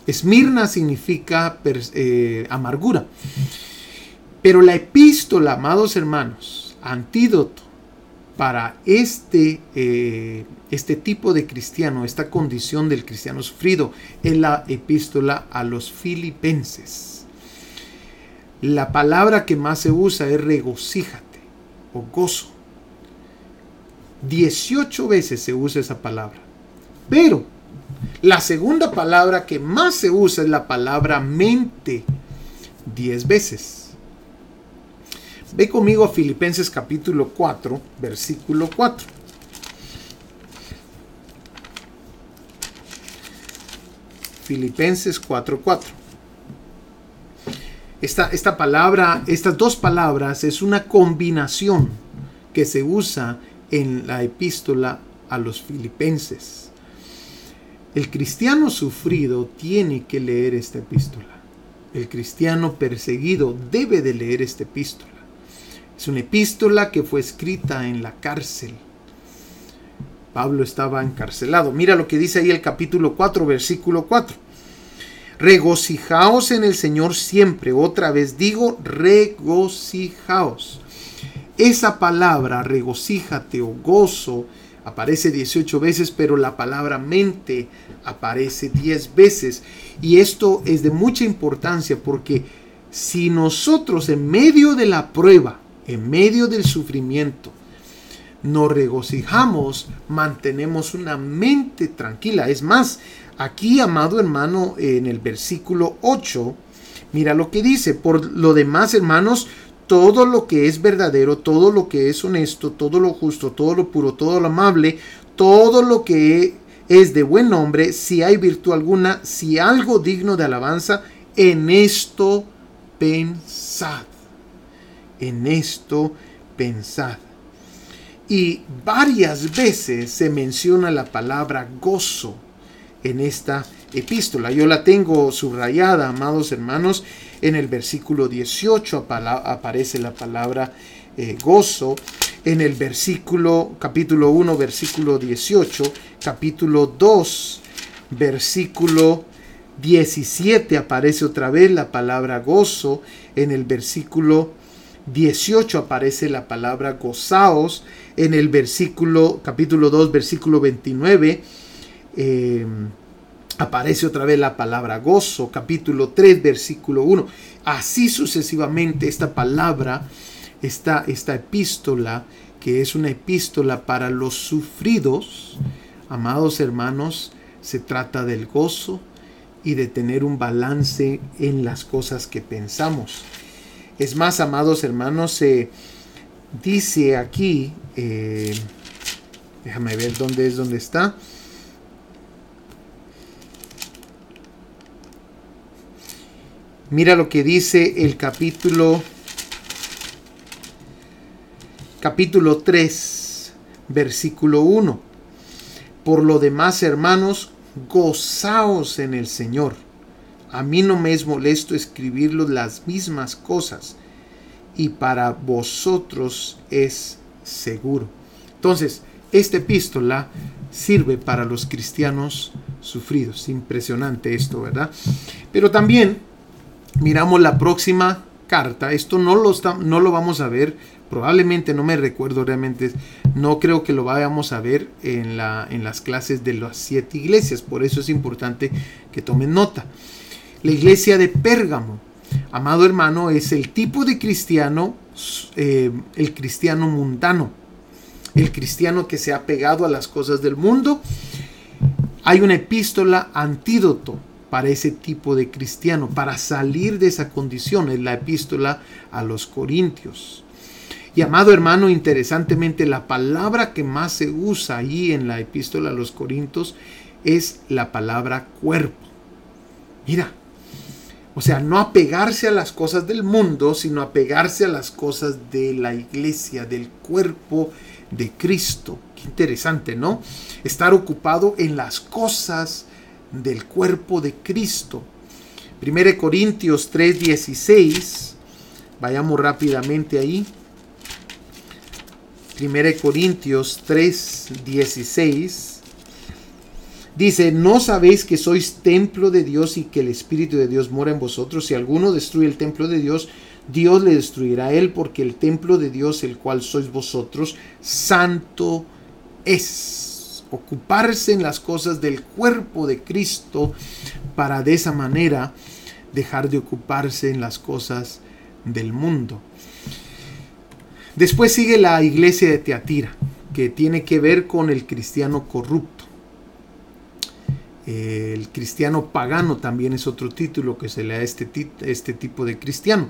Esmirna significa eh, amargura. Pero la epístola, amados hermanos, antídoto para este, eh, este tipo de cristiano, esta condición del cristiano sufrido, en la epístola a los filipenses. La palabra que más se usa es regocíjate o gozo. 18 veces se usa esa palabra. Pero la segunda palabra que más se usa es la palabra mente, diez veces. Ve conmigo a Filipenses capítulo 4, versículo 4. Filipenses 4:4. Esta, palabra, estas dos palabras es una combinación que se usa en la epístola a los filipenses. El cristiano sufrido tiene que leer esta epístola. El cristiano perseguido debe de leer esta epístola. Es una epístola que fue escrita en la cárcel. Pablo estaba encarcelado. Mira lo que dice ahí el capítulo 4, versículo 4. Regocijaos en el Señor siempre. Otra vez digo, regocijaos. Esa palabra, regocíjate o gozo, aparece 18 veces, pero la palabra mente aparece 10 veces. Y esto es de mucha importancia porque si nosotros en medio de la prueba, en medio del sufrimiento, nos regocijamos, mantenemos una mente tranquila. Es más, aquí, amado hermano, en el versículo 8, mira lo que dice, por lo demás, hermanos, todo lo que es verdadero, todo lo que es honesto, todo lo justo, todo lo puro, todo lo amable, todo lo que es de buen nombre, si hay virtud alguna, si algo digno de alabanza, en esto pensad. En esto pensad. Y varias veces se menciona la palabra gozo en esta epístola. Yo la tengo subrayada, amados hermanos, en el versículo 18 aparece la palabra eh, gozo. En el versículo, capítulo 1, versículo 18, capítulo 2, versículo 17 aparece otra vez la palabra gozo. En el versículo 18 aparece la palabra gozaos. En el versículo, capítulo 2, versículo 29, eh, aparece otra vez la palabra gozo, capítulo 3, versículo 1. Así sucesivamente esta palabra, esta, esta epístola, que es una epístola para los sufridos, amados hermanos, se trata del gozo y de tener un balance en las cosas que pensamos. Es más, amados hermanos, se dice aquí, eh, déjame ver dónde es, dónde está. Mira lo que dice el capítulo capítulo 3, versículo 1. Por lo demás, hermanos, gozaos en el Señor. A mí no me es molesto escribirlo las mismas cosas y para vosotros es seguro. Entonces, esta epístola sirve para los cristianos sufridos. Impresionante esto, ¿verdad? Pero también miramos la próxima carta. Esto no lo, no lo vamos a ver, probablemente no me recuerdo realmente, no creo que lo vayamos a ver en, la, en las clases de las siete iglesias, por eso es importante que tomen nota. La iglesia de Pérgamo, amado hermano, es el tipo de cristiano, eh, el cristiano mundano, el cristiano que se ha pegado a las cosas del mundo. Hay una epístola antídoto para ese tipo de cristiano, para salir de esa condición. Es la epístola a los Corintios. Y amado hermano, interesantemente, la palabra que más se usa ahí en la epístola a los Corintios es la palabra cuerpo. Mira, o sea, no apegarse a las cosas del mundo, sino apegarse a las cosas de la iglesia, del cuerpo de Cristo. Qué interesante, ¿no? Estar ocupado en las cosas del cuerpo de Cristo. 1 Corintios 3:16, vayamos rápidamente ahí. 1 Corintios 3:16 dice, ¿no sabéis que sois templo de Dios y que el Espíritu de Dios mora en vosotros? Si alguno destruye el templo de Dios, Dios le destruirá a él, porque el templo de Dios, el cual sois vosotros, santo es ocuparse en las cosas del cuerpo de Cristo para de esa manera dejar de ocuparse en las cosas del mundo. Después sigue la iglesia de Teatira, que tiene que ver con el cristiano corrupto. el cristiano pagano también es otro título que se le da a este, este tipo de cristiano.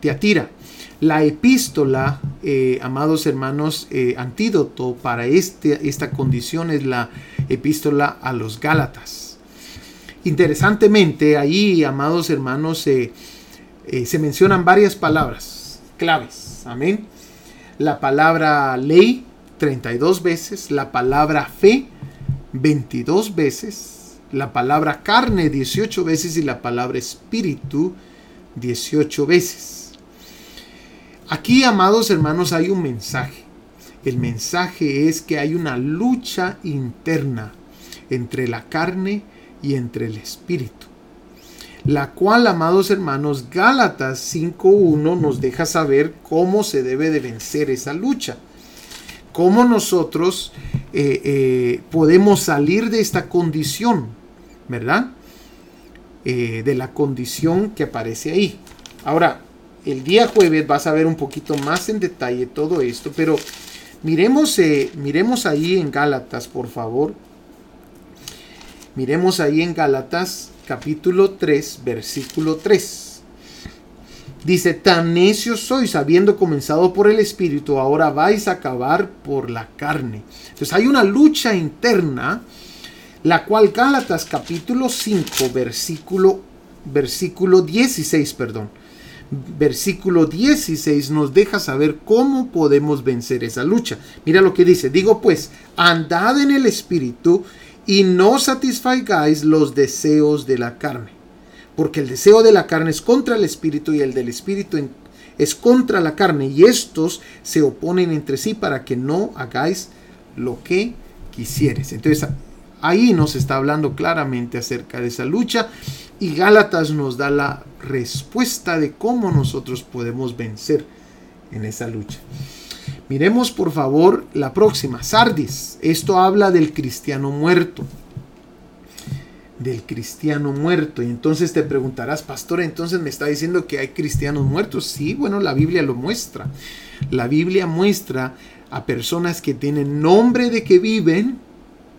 Teatira. La epístola, eh, amados hermanos, eh, antídoto para este, esta condición es la epístola a los Gálatas. Interesantemente, ahí, amados hermanos, eh, se mencionan varias palabras claves. Amén. La palabra ley, 32 veces. La palabra fe, 22 veces. La palabra carne, 18 veces. Y la palabra espíritu, 18 veces. Aquí, amados hermanos, hay un mensaje. El mensaje es que hay una lucha interna entre la carne y entre el espíritu. La cual, amados hermanos, Gálatas 5.1 nos deja saber cómo se debe de vencer esa lucha. Cómo nosotros eh, eh, podemos salir de esta condición, ¿verdad? Eh, de la condición que aparece ahí. Ahora, el día jueves vas a ver un poquito más en detalle todo esto, pero miremos, eh, miremos ahí en Gálatas, por favor. Miremos ahí en Gálatas capítulo 3, versículo 3. Dice, tan necios sois, habiendo comenzado por el Espíritu, ahora vais a acabar por la carne. Entonces hay una lucha interna, la cual Gálatas capítulo 5, versículo, versículo 16, perdón versículo 16 nos deja saber cómo podemos vencer esa lucha. Mira lo que dice, digo pues, andad en el espíritu y no satisfagáis los deseos de la carne, porque el deseo de la carne es contra el espíritu y el del espíritu es contra la carne, y estos se oponen entre sí para que no hagáis lo que quisieres. Entonces, ahí nos está hablando claramente acerca de esa lucha y Gálatas nos da la respuesta de cómo nosotros podemos vencer en esa lucha. Miremos por favor la próxima, Sardis. Esto habla del cristiano muerto. Del cristiano muerto. Y entonces te preguntarás, pastor, entonces me está diciendo que hay cristianos muertos. Sí, bueno, la Biblia lo muestra. La Biblia muestra a personas que tienen nombre de que viven,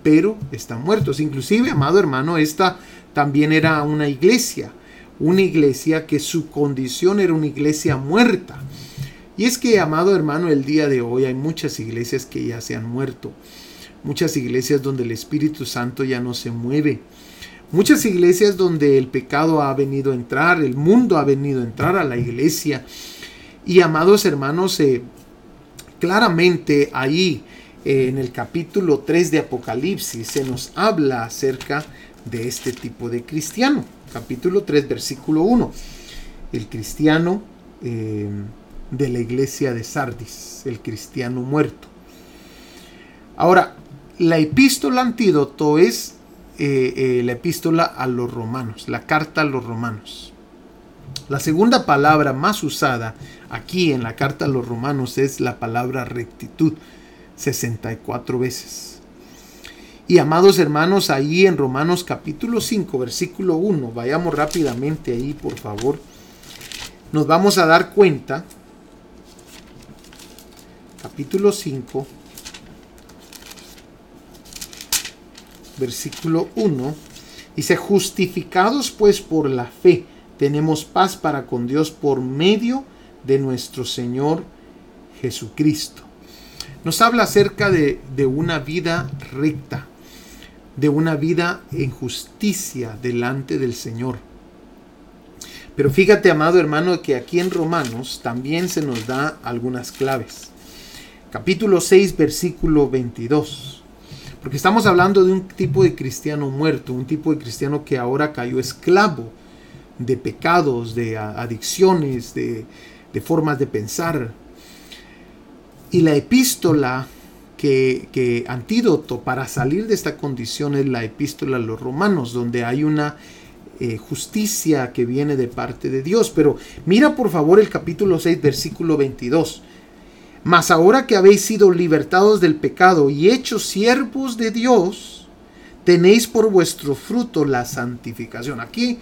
pero están muertos. Inclusive, amado hermano, esta también era una iglesia una iglesia que su condición era una iglesia muerta. Y es que, amado hermano, el día de hoy hay muchas iglesias que ya se han muerto. Muchas iglesias donde el Espíritu Santo ya no se mueve. Muchas iglesias donde el pecado ha venido a entrar, el mundo ha venido a entrar a la iglesia. Y amados hermanos, eh, claramente ahí eh, en el capítulo 3 de Apocalipsis se nos habla acerca de este tipo de cristiano capítulo 3, versículo 1. El cristiano eh, de la iglesia de Sardis, el cristiano muerto. Ahora, la epístola antídoto es eh, eh, la epístola a los romanos, la carta a los romanos. La segunda palabra más usada aquí en la carta a los romanos es la palabra rectitud, 64 veces. Y amados hermanos, ahí en Romanos capítulo 5, versículo 1, vayamos rápidamente ahí, por favor. Nos vamos a dar cuenta, capítulo 5, versículo 1, dice, justificados pues por la fe, tenemos paz para con Dios por medio de nuestro Señor Jesucristo. Nos habla acerca de, de una vida recta, de una vida en justicia delante del Señor. Pero fíjate, amado hermano, que aquí en Romanos también se nos da algunas claves. Capítulo 6, versículo 22. Porque estamos hablando de un tipo de cristiano muerto, un tipo de cristiano que ahora cayó esclavo de pecados, de adicciones, de, de formas de pensar. Y la epístola que, antídoto para salir de esta condición es la epístola a los romanos, donde hay una eh, justicia que viene de parte de Dios. Pero mira por favor el capítulo 6, versículo 22. Mas ahora que habéis sido libertados del pecado y hechos siervos de Dios, tenéis por vuestro fruto la santificación. Aquí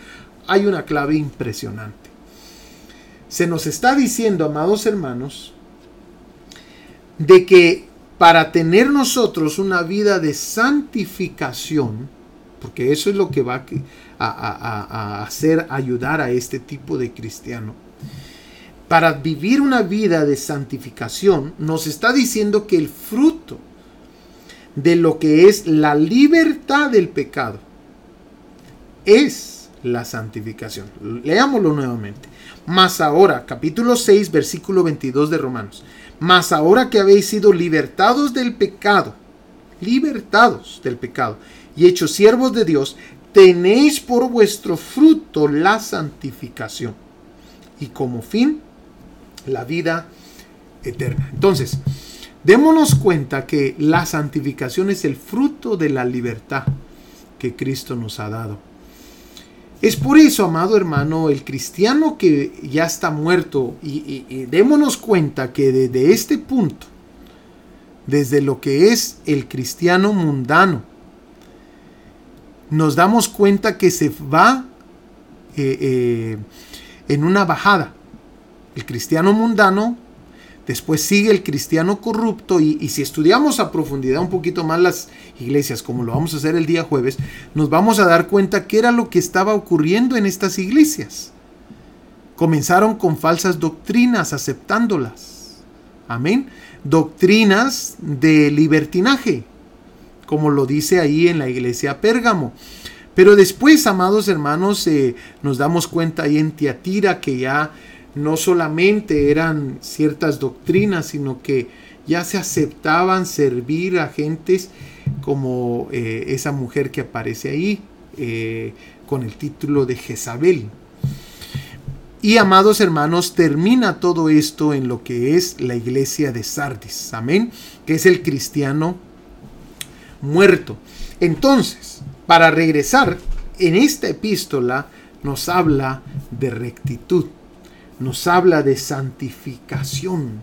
hay una clave impresionante. Se nos está diciendo, amados hermanos, de que para tener nosotros una vida de santificación, porque eso es lo que va a, hacer ayudar a este tipo de cristiano. Para vivir una vida de santificación, nos está diciendo que el fruto de lo que es la libertad del pecado es la santificación. Leámoslo nuevamente. Más ahora, capítulo 6, versículo 22 de Romanos. Mas ahora que habéis sido libertados del pecado, libertados del pecado y hechos siervos de Dios, tenéis por vuestro fruto la santificación y como fin la vida eterna. Entonces, démonos cuenta que la santificación es el fruto de la libertad que Cristo nos ha dado. Es por eso, amado hermano, el cristiano que ya está muerto, y, démonos cuenta que desde este punto, desde lo que es el cristiano mundano, nos damos cuenta que se va eh, eh, en una bajada. El cristiano mundano, después sigue el cristiano corrupto y, si estudiamos a profundidad un poquito más las iglesias, como lo vamos a hacer el día jueves, nos vamos a dar cuenta qué era lo que estaba ocurriendo en estas iglesias. Comenzaron con falsas doctrinas, aceptándolas. Amén. Doctrinas de libertinaje, como lo dice ahí en la iglesia Pérgamo. Pero después, amados hermanos, eh, nos damos cuenta ahí en Tiatira que ya no solamente eran ciertas doctrinas, sino que ya se aceptaban servir a gentes como eh, esa mujer que aparece ahí eh, con el título de Jezabel. Y amados hermanos, termina todo esto en lo que es la iglesia de Sardis, amén, que es el cristiano muerto. Entonces, para regresar, en esta epístola nos habla de rectitud, nos habla de santificación,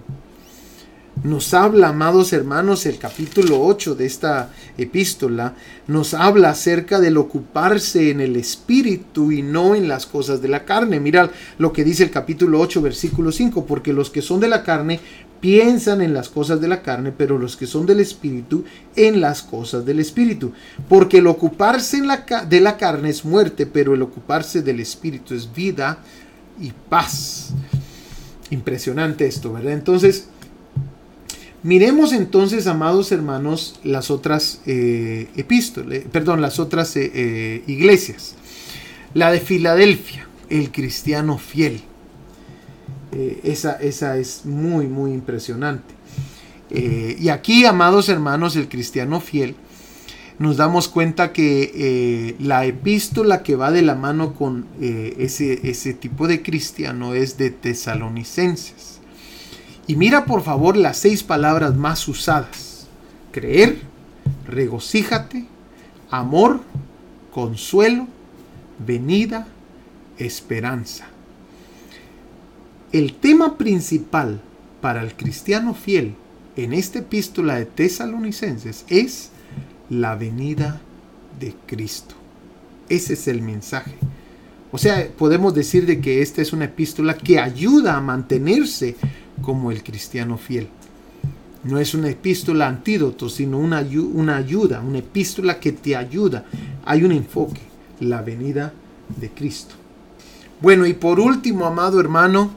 nos habla, amados hermanos, el capítulo 8 de esta epístola, nos habla acerca del ocuparse en el espíritu y no en las cosas de la carne. Mira lo que dice el capítulo 8, versículo 5, porque los que son de la carne piensan en las cosas de la carne, pero los que son del espíritu en las cosas del espíritu. Porque el ocuparse de la carne es muerte, pero el ocuparse del espíritu es vida y paz. Impresionante esto, ¿verdad? Entonces, Miremos entonces, amados hermanos, las otras eh, epístolas, perdón, las otras eh, eh, iglesias. La de Filadelfia, el cristiano fiel. esa, esa es muy, muy impresionante. y aquí, amados hermanos, el cristiano fiel, nos damos cuenta que la epístola que va de la mano con ese, ese tipo de cristiano es de tesalonicenses. Y mira por favor las seis palabras más usadas. Creer, regocíjate, amor, consuelo, venida, esperanza. El tema principal para el cristiano fiel en esta epístola de tesalonicenses es la venida de Cristo. Ese es el mensaje. O sea, podemos decir de que esta es una epístola que ayuda a mantenerse como el cristiano fiel. No es una epístola antídoto, sino una, una ayuda, una epístola que te ayuda. Hay un enfoque, la venida de Cristo. Bueno, y por último, amado hermano,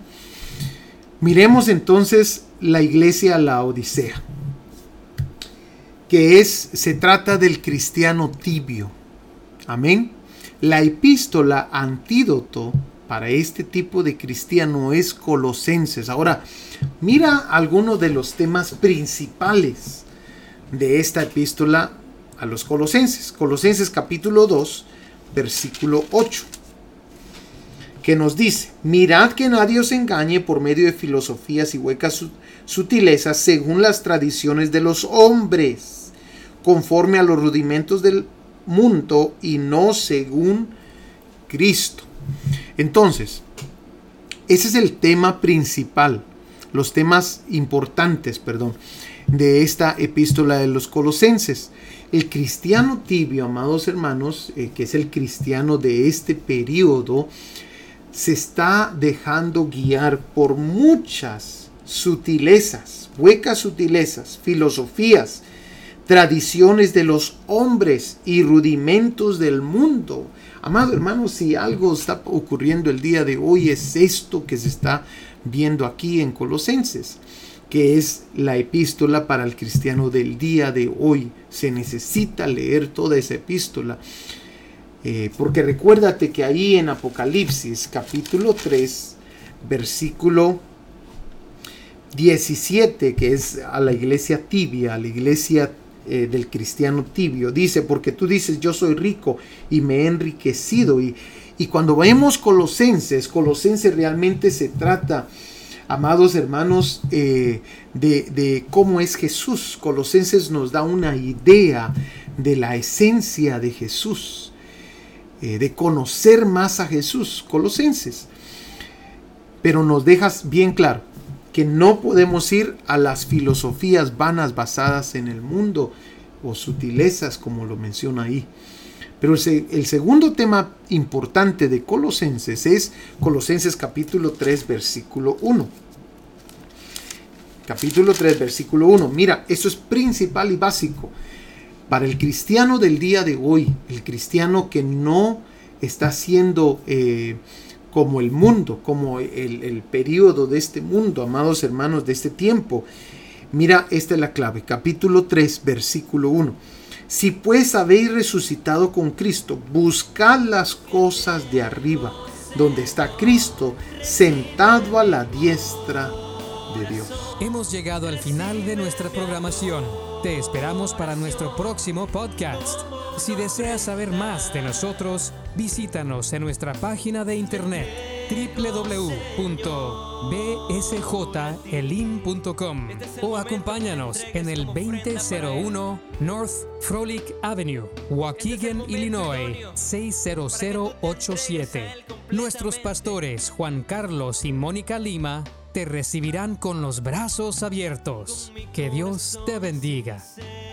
miremos entonces la iglesia la Odisea, que es, se trata del cristiano tibio. Amén. La epístola antídoto para este tipo de cristiano es Colosenses. Ahora, mira algunos de los temas principales de esta epístola a los Colosenses. Colosenses capítulo 2, versículo 8, que nos dice, mirad que nadie os engañe por medio de filosofías y huecas sutilezas según las tradiciones de los hombres, conforme a los rudimentos del mundo y no según Cristo. Entonces, ese es el tema principal, los temas importantes, perdón, de esta epístola de los colosenses. El cristiano tibio, amados hermanos, eh, que es el cristiano de este periodo, se está dejando guiar por muchas sutilezas, huecas sutilezas, filosofías, tradiciones de los hombres y rudimentos del mundo. Amado hermano, si algo está ocurriendo el día de hoy es esto que se está viendo aquí en Colosenses, que es la epístola para el cristiano del día de hoy. Se necesita leer toda esa epístola. Eh, porque recuérdate que ahí en Apocalipsis capítulo 3, versículo 17, que es a la iglesia tibia, a la iglesia eh, del cristiano tibio, dice, porque tú dices, yo soy rico y me he enriquecido. Y, y cuando vemos Colosenses, Colosenses realmente se trata, amados hermanos, eh, de, de cómo es Jesús. Colosenses nos da una idea de la esencia de Jesús, eh, de conocer más a Jesús, Colosenses. Pero nos dejas bien claro, que no podemos ir a las filosofías vanas basadas en el mundo o sutilezas como lo menciona ahí. Pero el, segundo tema importante de Colosenses es Colosenses capítulo 3 versículo 1. Capítulo 3 versículo 1. Mira, eso es principal y básico. Para el cristiano del día de hoy, el cristiano que no está siendo... Eh, como el mundo, como el, el periodo de este mundo, amados hermanos, de este tiempo. Mira, esta es la clave, capítulo 3, versículo 1. Si pues habéis resucitado con Cristo, buscad las cosas de arriba, donde está Cristo sentado a la diestra de Dios. Hemos llegado al final de nuestra programación. Te esperamos para nuestro próximo podcast. Si deseas saber más de nosotros, visítanos en nuestra página de internet www.bsjelim.com o acompáñanos en el 2001 North Frolic Avenue, Waukegan, Illinois 60087. Nuestros pastores Juan Carlos y Mónica Lima te recibirán con los brazos abiertos. Que Dios te bendiga. sincero.